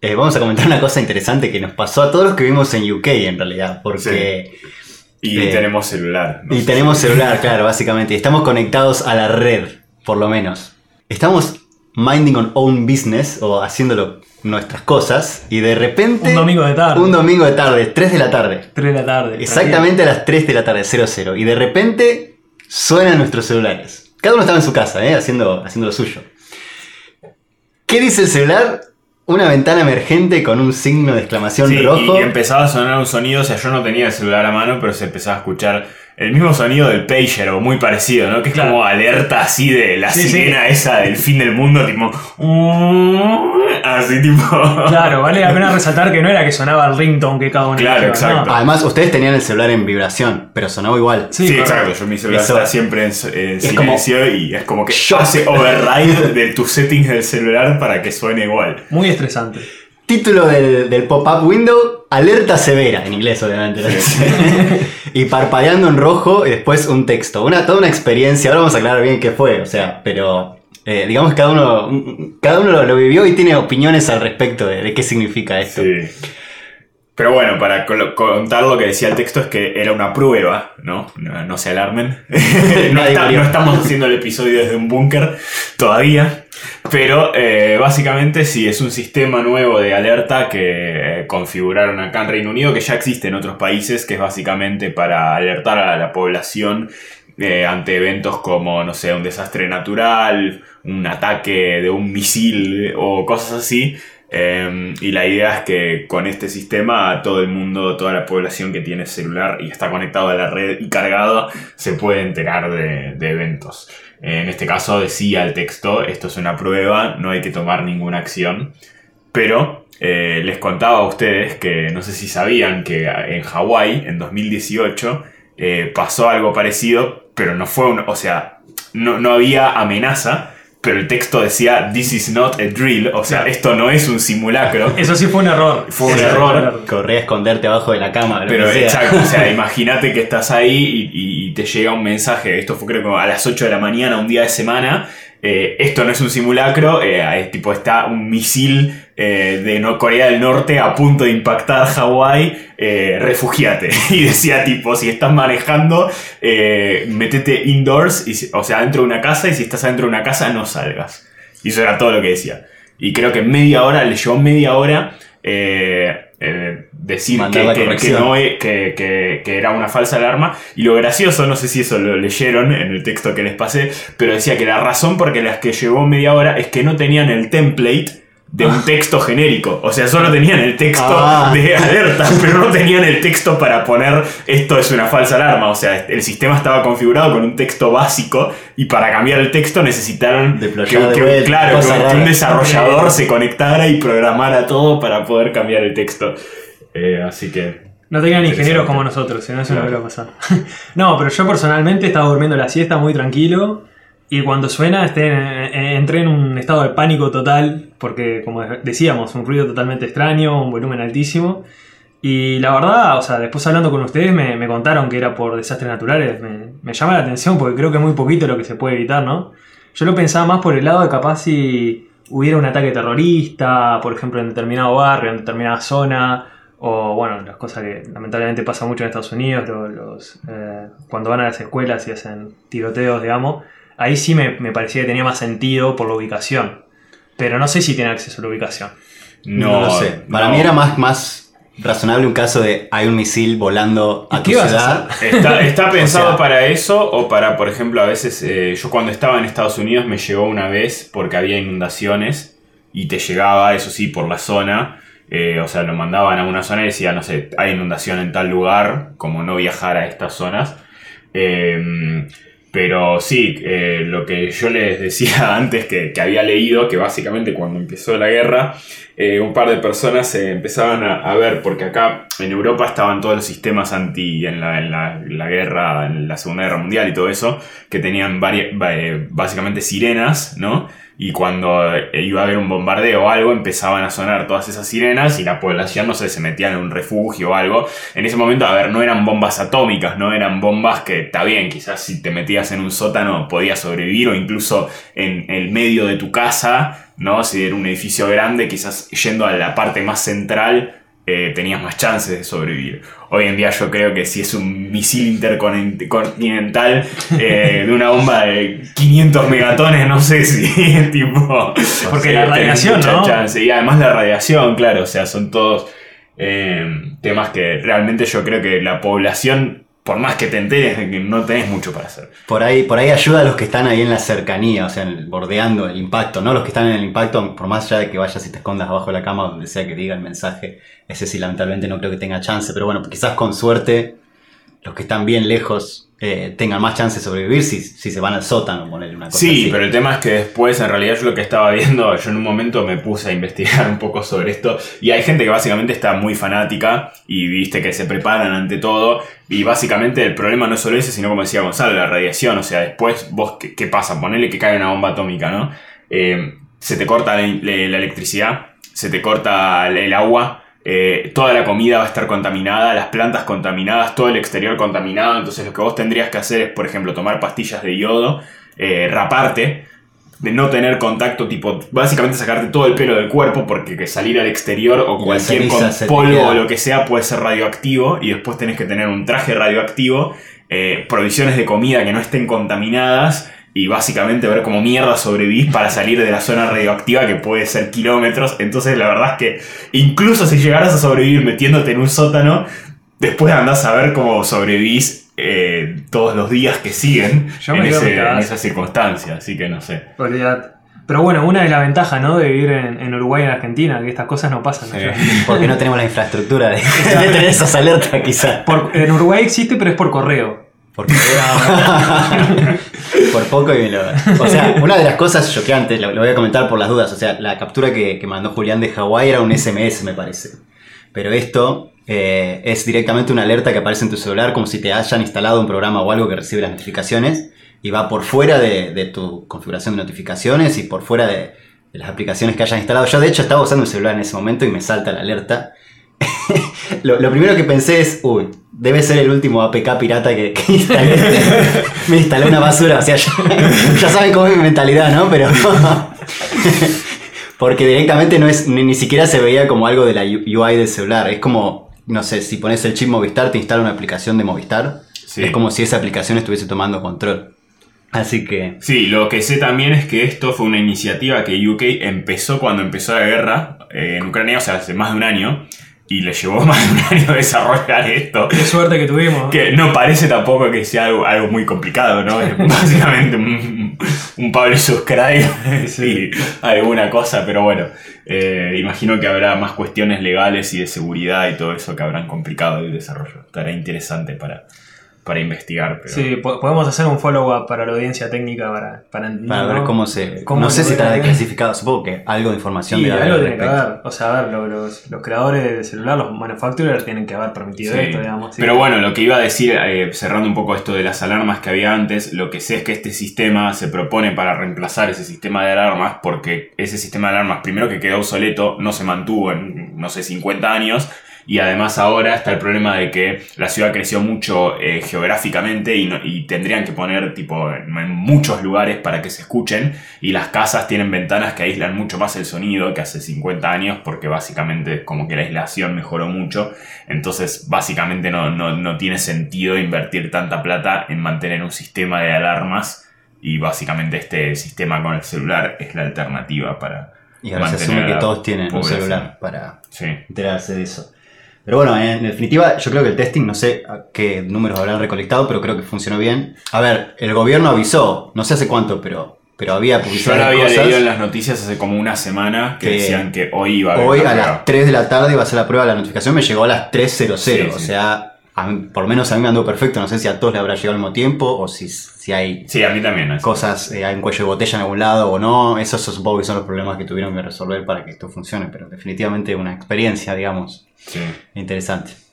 eh, vamos a comentar una cosa interesante que nos pasó a todos los que vivimos en UK en realidad, porque... Y Eh, tenemos celular. no Y tenemos celular, claro, básicamente. Y estamos conectados a la red, por lo menos. Estamos minding on own business o haciéndolo nuestras cosas y de repente... Un domingo de tarde. Un domingo de tarde, 3 de la tarde. 3 de la tarde. Exactamente a las 3 de la tarde, 00. Y de repente suenan nuestros celulares. Cada uno estaba en su casa, ¿eh? haciendo, haciendo lo suyo. ¿Qué dice el celular? Una ventana emergente con un signo de exclamación Sí, rojo. y empezaba a sonar un sonido, o sea, yo no tenía el celular a mano, pero se empezaba a escuchar el mismo sonido del pager o muy parecido, ¿no? Que es Claro. como alerta así de la Sí, sí. sirena esa del fin del mundo, tipo... Así tipo... Claro, vale la pena resaltar que no era que sonaba el ringtone que cada uno Claro, exacto. no. Además, ustedes tenían el celular en vibración, pero sonaba igual. Sí, exacto, yo mi celular Eso- está siempre en, en Es como- silencio y es como que Shock. hace override de tus settings del celular para que suene igual. Muy estresante. Título del, del pop-up window, alerta severa, en inglés obviamente. ¿no? y parpadeando en rojo y después un texto. Una, toda una experiencia, ahora vamos a aclarar bien qué fue, o sea, pero eh, digamos que cada uno, cada uno lo, lo vivió y tiene opiniones al respecto de, de qué significa esto. Sí. Pero bueno, para contar lo que decía el texto es que era una prueba, ¿no? No, no se alarmen. está- no estamos haciendo el episodio desde un búnker todavía. Pero eh, básicamente sí, es un sistema nuevo de alerta que eh, configuraron acá en Reino Unido, que ya existe en otros países, que es básicamente para alertar a la población eh, ante eventos como, no sé, un desastre natural, un ataque de un misil o cosas así. Eh, y la idea es que con este sistema todo el mundo, toda la población que tiene celular y está conectado a la red y cargado, se puede enterar de, de eventos. En este caso decía el texto, esto es una prueba, no hay que tomar ninguna acción. Pero eh, les contaba a ustedes que no sé si sabían que en Hawái, en 2018, eh, pasó algo parecido, pero no fue un... O sea, no, no había amenaza, pero el texto decía, This is not a drill, o sea, Claro. esto no es un simulacro. Eso sí fue un error. Fue un Eso error. Correr a esconderte abajo de la cama. Pero que sea. exacto, o sea, imagínate que estás ahí y, y te llega un mensaje, esto fue creo que a las 8 de la mañana, un día de semana, eh, esto no es un simulacro, eh, es tipo está un misil eh, de no- Corea del Norte a punto de impactar Hawái, eh, refugiate. Y decía tipo, si estás manejando, eh, métete indoors, y, o sea, dentro de una casa, y si estás dentro de una casa, no salgas. Y eso era todo lo que decía. Y creo que media hora, le llevó media hora eh, decir que, la que- que no que, era una falsa alarma. Y lo gracioso, no sé si eso lo leyeron en el texto que les pasé, pero decía que la razón por las que llevó media hora es que no tenían el template de un texto genérico. O sea, solo tenían el texto Ah. de alerta, pero no tenían el texto para poner esto es una falsa alarma. O sea, el sistema estaba configurado con un texto básico y para cambiar el texto necesitaron que, de que- vuelta, claro, que, cosas que un desarrollador se conectara y programara todo para poder cambiar el texto. Eh, así que No tenían ingenieros como nosotros, si no eso no hubiera pasado. no, pero yo personalmente estaba durmiendo la siesta muy tranquilo y cuando suena este, eh, entré en un estado de pánico total porque, como decíamos, un ruido totalmente extraño, un volumen altísimo. Y la verdad, o sea, después hablando con ustedes me, me contaron que era por desastres naturales. Me, llama la atención porque creo que es muy poquito lo que se puede evitar, ¿no? Yo lo pensaba más por el lado de capaz si hubiera un ataque terrorista, por ejemplo, en determinado barrio, en determinada zona, o bueno, las cosas que lamentablemente pasa mucho en Estados Unidos, eh, cuando van a las escuelas y hacen tiroteos, digamos, ahí sí me, me parecía que tenía más sentido por la ubicación. Pero no sé si tiene acceso a la ubicación. No, no, lo sé. Para no. mí era más, más razonable un caso de hay un misil volando a ¿Y tu a ciudad. Está, está pensado O sea- para eso o para, por ejemplo, a veces eh, yo cuando estaba en Estados Unidos me llegó una vez porque había inundaciones y te llegaba, eso sí, por la zona. eh, o sea, lo mandaban a una zona y decía, no sé, hay inundación en tal lugar, como no viajar a estas zonas. Eh, pero sí, eh, lo que yo les decía antes que, que había leído, que básicamente cuando empezó la guerra, eh, un par de personas se empezaban a, a ver, porque acá en Europa estaban todos los sistemas anti en la, en la- la guerra, en la Segunda Guerra Mundial y todo eso, que tenían vari- va- eh, básicamente sirenas, ¿no? Y cuando eh, iba a haber un bombardeo o algo empezaban a sonar todas esas sirenas y la población, no sé, se metía en un refugio o algo. En ese momento, a ver, no eran bombas atómicas, no eran bombas que, está bien, quizás si te metías en un sótano podías sobrevivir o incluso en el medio de tu casa, ¿no? Si era un edificio grande, quizás yendo a la parte más central eh, tenías más chances de sobrevivir. Hoy en día yo creo que si es un misil intercontinental eh, de una bomba de 500 megatones, no sé si tipo... Porque la radiación, ¿no? Y además la radiación, claro, o sea, son todos eh, temas que realmente yo creo que la población por más que te enteres de que no tenés mucho para hacer. Por ahí, por ahí ayuda a los que están ahí en la cercanía, o sea, bordeando el impacto, ¿no? Los que están en el impacto, por más allá de que vayas y te escondas abajo de la cama, donde sea que diga el mensaje, ese sí lamentablemente no creo que tenga chance, pero bueno, quizás con suerte, los que están bien lejos eh, tengan más chance de sobrevivir si, si se van al sótano, ponerle una cosa Sí, pero el tema es que después, en realidad, yo lo que estaba viendo, yo en un momento me puse a investigar un poco sobre esto, y hay gente que básicamente está muy fanática y viste que se preparan ante todo, y básicamente el problema no es solo ese, sino como decía Gonzalo, la radiación, o sea, después vos, ¿qué, pasa? Ponele que cae una bomba atómica, ¿no? Eh, se te corta la, electricidad, se te corta el agua, eh, toda la comida va a estar contaminada, las plantas contaminadas, todo el exterior contaminado. Entonces lo que vos tendrías que hacer es, por ejemplo, tomar pastillas de yodo, eh, raparte, de no tener contacto, tipo, básicamente sacarte todo el pelo del cuerpo, porque que salir al exterior o cualquier polvo o lo que sea puede ser radioactivo y después tenés que tener un traje radioactivo, eh, provisiones de comida que no estén contaminadas y básicamente ver cómo mierda sobrevivís para salir de la zona radioactiva que puede ser kilómetros. Entonces la verdad es que incluso si llegaras a sobrevivir metiéndote en un sótano, después andás a ver cómo sobrevivís eh, todos los días que siguen en, esa circunstancia. Así que no sé. Pero bueno, una de las ventajas ¿no? de vivir en, Uruguay y en Argentina, que estas cosas no pasan Porque no tenemos la infraestructura de, tener esas alertas quizás. en Uruguay existe, pero es por correo. por poco y me lo. O sea, una de las cosas choqueantes, lo, lo voy a comentar por las dudas. O sea, la captura que, mandó Julián de Hawái era un SMS, me parece. Pero esto eh, es directamente una alerta que aparece en tu celular, como si te hayan instalado un programa o algo que recibe las notificaciones. Y va por fuera de, tu configuración de notificaciones y por fuera de, de las aplicaciones que hayas instalado. Yo, de hecho, estaba usando el celular en ese momento y me salta la alerta. Lo, primero que pensé es, uy, debe ser el último APK pirata que, instalé. me instalé una basura, o sea, ya, saben cómo es mi mentalidad, ¿no? Pero... porque directamente no es, ni, siquiera se veía como algo de la UI del celular. Es como, no sé, si pones el chip Movistar, te instala una aplicación de Movistar. Es como si esa aplicación estuviese tomando control. Así que. Sí, lo que sé también es que esto fue una iniciativa que UK empezó cuando empezó la guerra eh, en Ucrania, o sea, hace más de un año y le llevó más de un año desarrollar esto. Qué suerte que tuvimos. Que no parece tampoco que sea algo, algo muy complicado, ¿no? Es básicamente un, un publish subscribe y alguna cosa, pero bueno, eh, imagino que habrá más cuestiones legales y de seguridad y todo eso que habrán complicado el desarrollo. Estará interesante para, para investigar. Pero... Sí, podemos hacer un follow-up para la audiencia técnica para, para, ver cómo se. no sé si estará declasificado, supongo que algo de información sí, algo tiene que haber. O sea, a ver, los, los, creadores de celular, los manufacturers, tienen que haber permitido esto, digamos. Pero bueno, lo que iba a decir, eh, cerrando un poco esto de las alarmas que había antes, lo que sé es que este sistema se propone para reemplazar ese sistema de alarmas, porque ese sistema de alarmas, primero que quedó obsoleto, no se mantuvo en, no sé, 50 años y además ahora está el problema de que la ciudad creció mucho eh, geográficamente y, tendrían que poner tipo en, muchos lugares para que se escuchen y las casas tienen ventanas que aíslan mucho más el sonido que hace 50 años porque básicamente como que la aislación mejoró mucho. Entonces básicamente no, no tiene sentido invertir tanta plata en mantener un sistema de alarmas y básicamente este sistema con el celular es la alternativa para... Y ahora se asume que todos tienen un celular para enterarse de eso. Pero bueno, en definitiva, yo creo que el testing, no sé qué números habrán recolectado, pero creo que funcionó bien. A ver, el gobierno avisó, no sé hace cuánto, pero, pero había publicidad. Yo lo había leído en las noticias hace como una semana que, decían que hoy iba a haber Hoy a las 3 de la tarde iba a ser la prueba, la notificación me llegó a las 3.00, o sea, por lo menos a mí me andó perfecto, no sé si a todos le habrá llegado al mismo tiempo o si, si hay sí, a mí también, cosas, eh, hay un cuello de botella en algún lado o no, esos supongo que son los problemas que tuvieron que resolver para que esto funcione, pero definitivamente una experiencia, digamos, interesante.